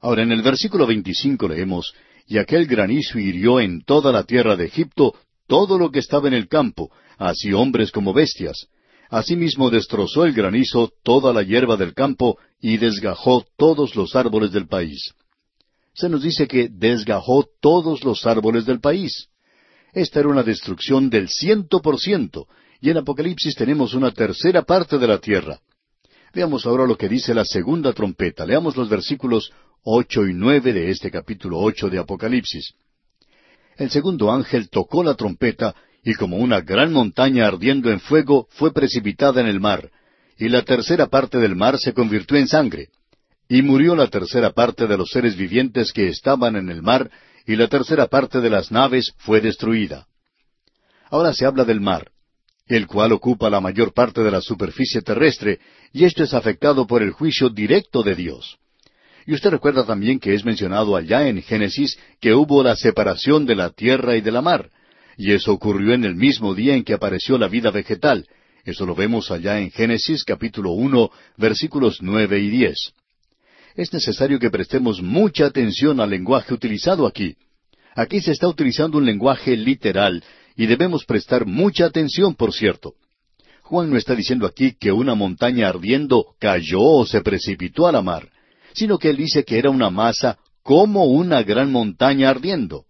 Ahora en el versículo veinticinco leemos, Y aquel granizo hirió en toda la tierra de Egipto todo lo que estaba en el campo, así hombres como bestias. Asimismo destrozó el granizo toda la hierba del campo y desgajó todos los árboles del país. Se nos dice que desgajó todos los árboles del país. Esta era una destrucción del ciento por ciento, y en Apocalipsis tenemos una tercera parte de la tierra. Veamos ahora lo que dice la segunda trompeta. Leamos los versículos ocho y nueve de este capítulo ocho de Apocalipsis el segundo ángel tocó la trompeta, y como una gran montaña ardiendo en fuego fue precipitada en el mar, y la tercera parte del mar se convirtió en sangre. Y murió la tercera parte de los seres vivientes que estaban en el mar, y la tercera parte de las naves fue destruida. Ahora se habla del mar, el cual ocupa la mayor parte de la superficie terrestre, y esto es afectado por el juicio directo de Dios. Y usted recuerda también que es mencionado allá en Génesis que hubo la separación de la tierra y de la mar. Y eso ocurrió en el mismo día en que apareció la vida vegetal. Eso lo vemos allá en Génesis capítulo uno, versículos nueve y diez. Es necesario que prestemos mucha atención al lenguaje utilizado aquí. Aquí se está utilizando un lenguaje literal, y debemos prestar mucha atención, por cierto. Juan no está diciendo aquí que una montaña ardiendo cayó o se precipitó a la mar sino que él dice que era una masa como una gran montaña ardiendo.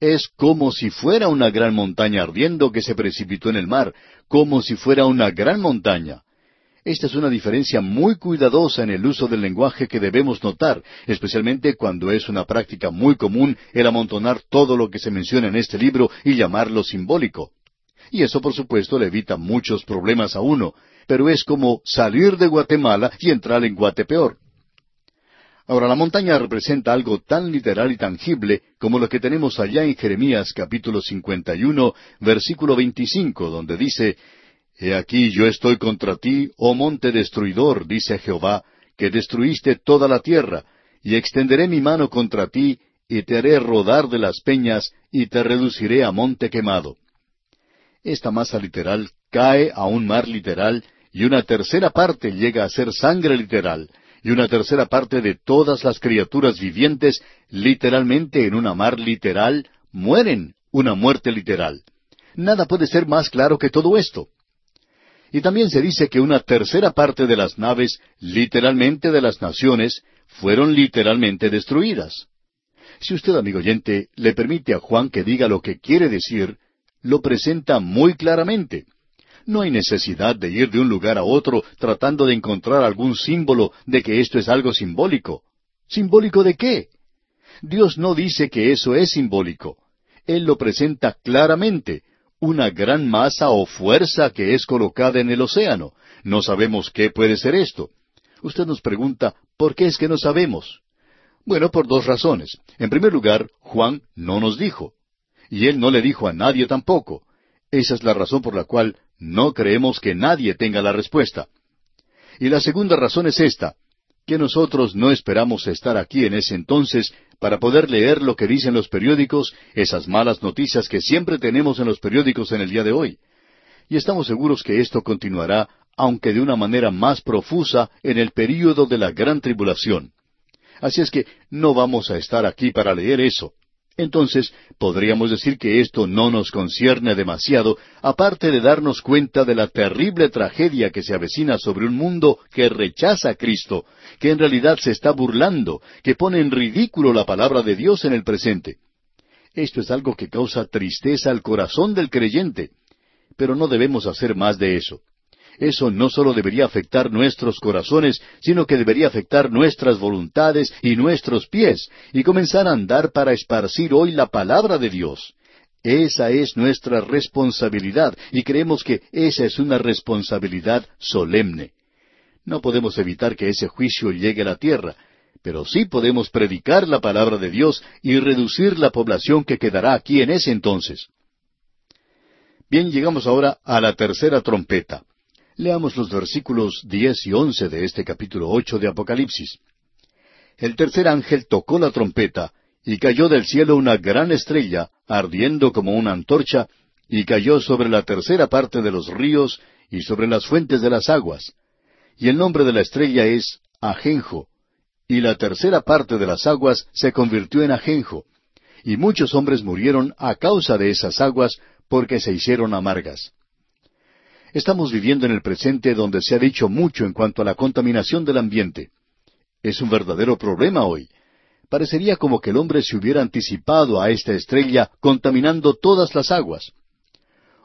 Es como si fuera una gran montaña ardiendo que se precipitó en el mar, como si fuera una gran montaña. Esta es una diferencia muy cuidadosa en el uso del lenguaje que debemos notar, especialmente cuando es una práctica muy común el amontonar todo lo que se menciona en este libro y llamarlo simbólico. Y eso, por supuesto, le evita muchos problemas a uno, pero es como salir de Guatemala y entrar en Guatepeor. Ahora, la montaña representa algo tan literal y tangible como lo que tenemos allá en Jeremías capítulo 51, versículo 25, donde dice, He aquí yo estoy contra ti, oh monte destruidor, dice Jehová, que destruiste toda la tierra, y extenderé mi mano contra ti, y te haré rodar de las peñas, y te reduciré a monte quemado. Esta masa literal cae a un mar literal, y una tercera parte llega a ser sangre literal, y una tercera parte de todas las criaturas vivientes, literalmente en una mar literal, mueren una muerte literal. Nada puede ser más claro que todo esto. Y también se dice que una tercera parte de las naves, literalmente de las naciones, fueron literalmente destruidas. Si usted, amigo oyente, le permite a Juan que diga lo que quiere decir, lo presenta muy claramente. No hay necesidad de ir de un lugar a otro tratando de encontrar algún símbolo de que esto es algo simbólico. ¿Simbólico de qué? Dios no dice que eso es simbólico. Él lo presenta claramente, una gran masa o fuerza que es colocada en el océano. No sabemos qué puede ser esto. Usted nos pregunta, ¿por qué es que no sabemos? Bueno, por dos razones. En primer lugar, Juan no nos dijo. Y él no le dijo a nadie tampoco. Esa es la razón por la cual no creemos que nadie tenga la respuesta. Y la segunda razón es esta, que nosotros no esperamos estar aquí en ese entonces para poder leer lo que dicen los periódicos, esas malas noticias que siempre tenemos en los periódicos en el día de hoy. Y estamos seguros que esto continuará, aunque de una manera más profusa, en el período de la gran tribulación. Así es que no vamos a estar aquí para leer eso. Entonces, podríamos decir que esto no nos concierne demasiado, aparte de darnos cuenta de la terrible tragedia que se avecina sobre un mundo que rechaza a Cristo, que en realidad se está burlando, que pone en ridículo la palabra de Dios en el presente. Esto es algo que causa tristeza al corazón del creyente, pero no debemos hacer más de eso eso no solo debería afectar nuestros corazones, sino que debería afectar nuestras voluntades y nuestros pies, y comenzar a andar para esparcir hoy la palabra de Dios. Esa es nuestra responsabilidad, y creemos que esa es una responsabilidad solemne. No podemos evitar que ese juicio llegue a la tierra, pero sí podemos predicar la palabra de Dios y reducir la población que quedará aquí en ese entonces. Bien, llegamos ahora a la tercera trompeta. Leamos los versículos diez y once de este capítulo ocho de Apocalipsis. El tercer ángel tocó la trompeta, y cayó del cielo una gran estrella, ardiendo como una antorcha, y cayó sobre la tercera parte de los ríos y sobre las fuentes de las aguas. Y el nombre de la estrella es Ajenjo, y la tercera parte de las aguas se convirtió en ajenjo, y muchos hombres murieron a causa de esas aguas, porque se hicieron amargas. Estamos viviendo en el presente donde se ha dicho mucho en cuanto a la contaminación del ambiente. Es un verdadero problema hoy. Parecería como que el hombre se hubiera anticipado a esta estrella contaminando todas las aguas.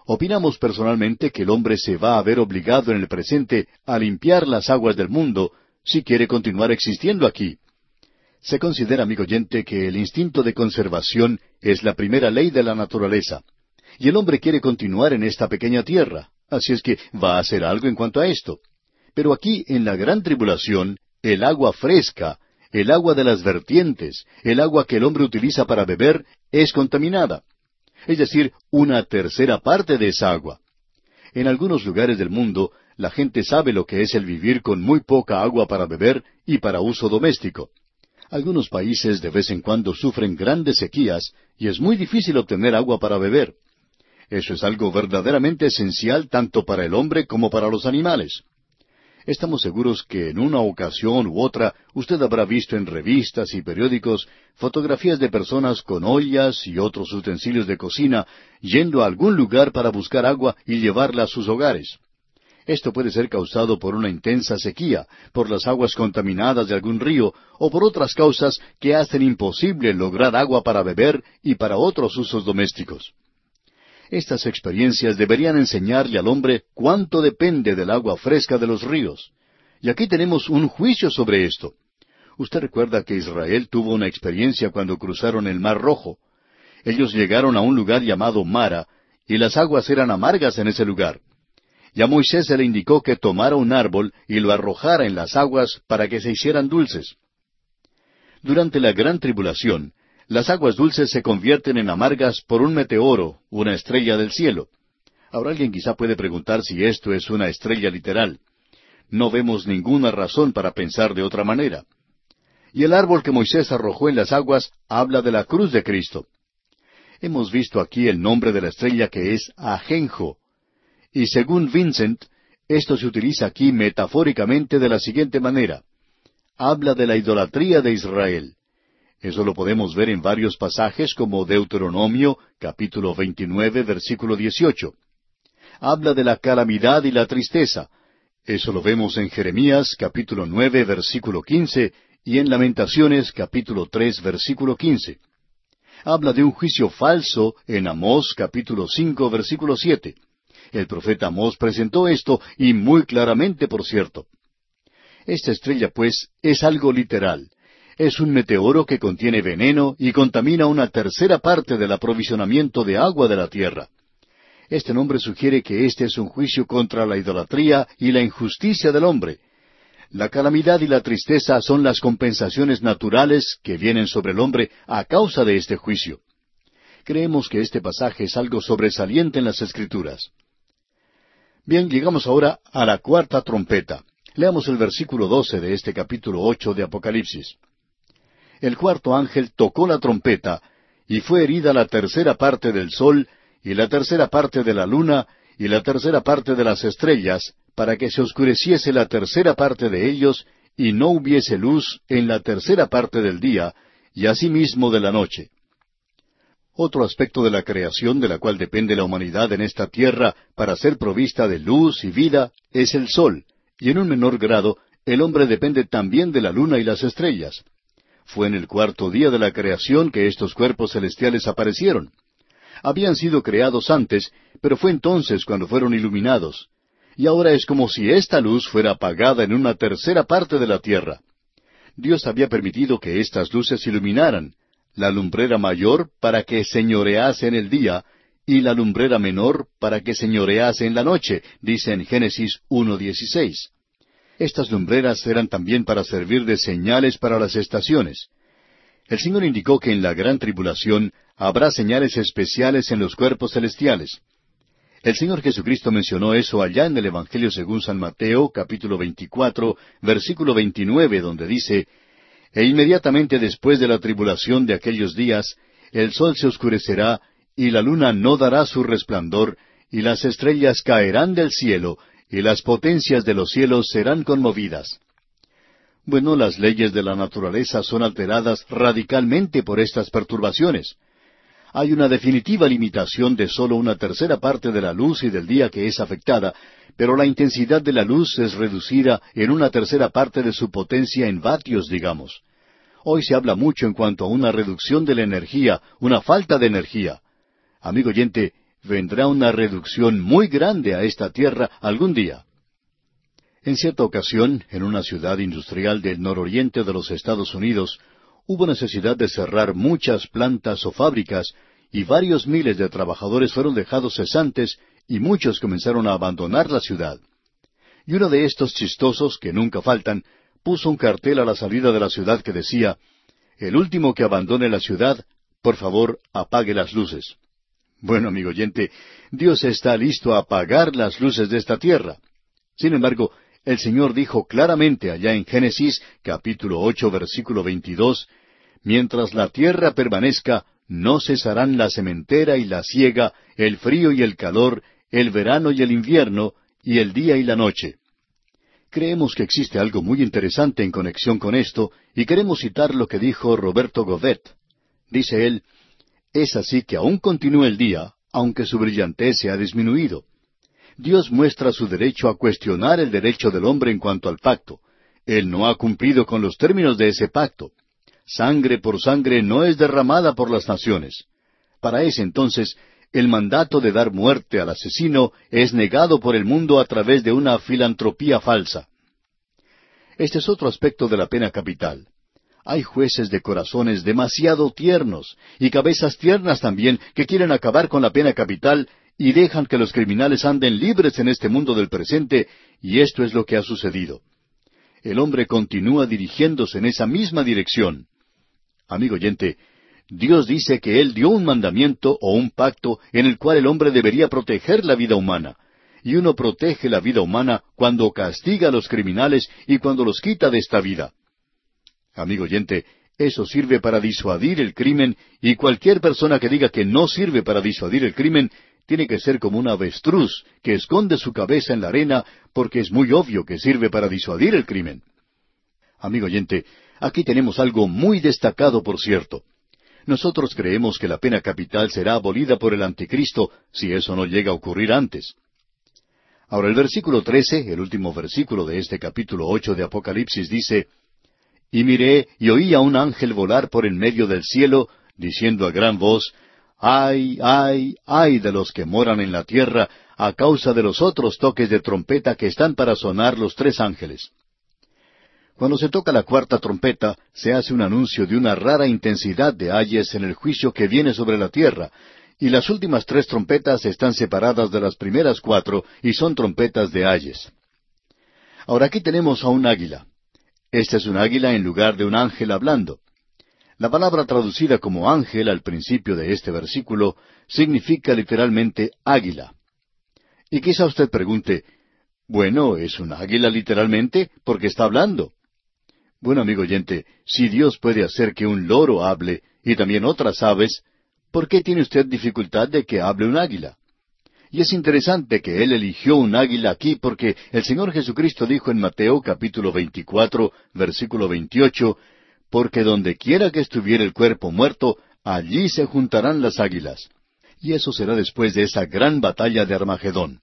Opinamos personalmente que el hombre se va a ver obligado en el presente a limpiar las aguas del mundo si quiere continuar existiendo aquí. Se considera, amigo oyente, que el instinto de conservación es la primera ley de la naturaleza, y el hombre quiere continuar en esta pequeña tierra, Así es que va a hacer algo en cuanto a esto. Pero aquí, en la gran tribulación, el agua fresca, el agua de las vertientes, el agua que el hombre utiliza para beber, es contaminada. Es decir, una tercera parte de esa agua. En algunos lugares del mundo, la gente sabe lo que es el vivir con muy poca agua para beber y para uso doméstico. Algunos países de vez en cuando sufren grandes sequías y es muy difícil obtener agua para beber. Eso es algo verdaderamente esencial tanto para el hombre como para los animales. Estamos seguros que en una ocasión u otra usted habrá visto en revistas y periódicos fotografías de personas con ollas y otros utensilios de cocina yendo a algún lugar para buscar agua y llevarla a sus hogares. Esto puede ser causado por una intensa sequía, por las aguas contaminadas de algún río o por otras causas que hacen imposible lograr agua para beber y para otros usos domésticos. Estas experiencias deberían enseñarle al hombre cuánto depende del agua fresca de los ríos. Y aquí tenemos un juicio sobre esto. Usted recuerda que Israel tuvo una experiencia cuando cruzaron el Mar Rojo. Ellos llegaron a un lugar llamado Mara, y las aguas eran amargas en ese lugar. Y a Moisés se le indicó que tomara un árbol y lo arrojara en las aguas para que se hicieran dulces. Durante la gran tribulación, las aguas dulces se convierten en amargas por un meteoro, una estrella del cielo. Ahora alguien quizá puede preguntar si esto es una estrella literal. No vemos ninguna razón para pensar de otra manera. Y el árbol que Moisés arrojó en las aguas habla de la cruz de Cristo. Hemos visto aquí el nombre de la estrella que es Ajenjo. Y según Vincent, esto se utiliza aquí metafóricamente de la siguiente manera. Habla de la idolatría de Israel. Eso lo podemos ver en varios pasajes como Deuteronomio capítulo 29 versículo 18. Habla de la calamidad y la tristeza. Eso lo vemos en Jeremías capítulo 9 versículo 15 y en Lamentaciones capítulo 3 versículo 15. Habla de un juicio falso en Amós capítulo cinco versículo siete. El profeta Amós presentó esto y muy claramente, por cierto. Esta estrella, pues, es algo literal. Es un meteoro que contiene veneno y contamina una tercera parte del aprovisionamiento de agua de la tierra. Este nombre sugiere que este es un juicio contra la idolatría y la injusticia del hombre. La calamidad y la tristeza son las compensaciones naturales que vienen sobre el hombre a causa de este juicio. Creemos que este pasaje es algo sobresaliente en las Escrituras. Bien, llegamos ahora a la cuarta trompeta. Leamos el versículo doce de este capítulo ocho de Apocalipsis. El cuarto ángel tocó la trompeta, y fue herida la tercera parte del sol, y la tercera parte de la luna, y la tercera parte de las estrellas, para que se oscureciese la tercera parte de ellos, y no hubiese luz en la tercera parte del día, y asimismo de la noche. Otro aspecto de la creación de la cual depende la humanidad en esta tierra para ser provista de luz y vida es el sol, y en un menor grado el hombre depende también de la luna y las estrellas. Fue en el cuarto día de la creación que estos cuerpos celestiales aparecieron habían sido creados antes, pero fue entonces cuando fueron iluminados. Y ahora es como si esta luz fuera apagada en una tercera parte de la tierra. Dios había permitido que estas luces iluminaran, la lumbrera mayor para que señorease en el día, y la lumbrera menor para que señorease en la noche, dice en Génesis 1.16. Estas lumbreras eran también para servir de señales para las estaciones. El Señor indicó que en la gran tribulación habrá señales especiales en los cuerpos celestiales. El Señor Jesucristo mencionó eso allá en el Evangelio según San Mateo, capítulo 24, versículo 29, donde dice, E inmediatamente después de la tribulación de aquellos días, el sol se oscurecerá, y la luna no dará su resplandor, y las estrellas caerán del cielo, y las potencias de los cielos serán conmovidas. Bueno, las leyes de la naturaleza son alteradas radicalmente por estas perturbaciones hay una definitiva limitación de sólo una tercera parte de la luz y del día que es afectada, pero la intensidad de la luz es reducida en una tercera parte de su potencia en vatios, digamos. Hoy se habla mucho en cuanto a una reducción de la energía, una falta de energía. Amigo oyente, vendrá una reducción muy grande a esta tierra algún día. En cierta ocasión, en una ciudad industrial del nororiente de los Estados Unidos, hubo necesidad de cerrar muchas plantas o fábricas y varios miles de trabajadores fueron dejados cesantes y muchos comenzaron a abandonar la ciudad. Y uno de estos chistosos, que nunca faltan, puso un cartel a la salida de la ciudad que decía, El último que abandone la ciudad, por favor, apague las luces. Bueno, amigo oyente, Dios está listo a apagar las luces de esta tierra. Sin embargo, el Señor dijo claramente allá en Génesis capítulo ocho versículo veintidós, Mientras la tierra permanezca, no cesarán la sementera y la siega, el frío y el calor, el verano y el invierno, y el día y la noche. Creemos que existe algo muy interesante en conexión con esto, y queremos citar lo que dijo Roberto Godet. Dice él, Es así que aún continúa el día, aunque su brillantez se ha disminuido. Dios muestra su derecho a cuestionar el derecho del hombre en cuanto al pacto. Él no ha cumplido con los términos de ese pacto. Sangre por sangre no es derramada por las naciones. Para ese entonces, el mandato de dar muerte al asesino es negado por el mundo a través de una filantropía falsa. Este es otro aspecto de la pena capital. Hay jueces de corazones demasiado tiernos y cabezas tiernas también que quieren acabar con la pena capital y dejan que los criminales anden libres en este mundo del presente, y esto es lo que ha sucedido. El hombre continúa dirigiéndose en esa misma dirección. Amigo oyente, Dios dice que Él dio un mandamiento o un pacto en el cual el hombre debería proteger la vida humana. Y uno protege la vida humana cuando castiga a los criminales y cuando los quita de esta vida. Amigo oyente, eso sirve para disuadir el crimen y cualquier persona que diga que no sirve para disuadir el crimen tiene que ser como un avestruz que esconde su cabeza en la arena porque es muy obvio que sirve para disuadir el crimen. Amigo oyente, aquí tenemos algo muy destacado, por cierto. Nosotros creemos que la pena capital será abolida por el anticristo si eso no llega a ocurrir antes. Ahora el versículo trece, el último versículo de este capítulo ocho de Apocalipsis, dice Y miré y oí a un ángel volar por en medio del cielo, diciendo a gran voz, Ay, ay, ay de los que moran en la tierra a causa de los otros toques de trompeta que están para sonar los tres ángeles. Cuando se toca la cuarta trompeta, se hace un anuncio de una rara intensidad de ayes en el juicio que viene sobre la tierra, y las últimas tres trompetas están separadas de las primeras cuatro y son trompetas de ayes. Ahora aquí tenemos a un águila. Este es un águila en lugar de un ángel hablando. La palabra traducida como ángel al principio de este versículo significa literalmente águila. Y quizá usted pregunte, bueno, ¿es un águila literalmente? porque está hablando. Bueno, amigo oyente, si Dios puede hacer que un loro hable y también otras aves, ¿por qué tiene usted dificultad de que hable un águila? Y es interesante que Él eligió un águila aquí porque el Señor Jesucristo dijo en Mateo capítulo 24, versículo 28, porque donde quiera que estuviera el cuerpo muerto, allí se juntarán las águilas. Y eso será después de esa gran batalla de Armagedón.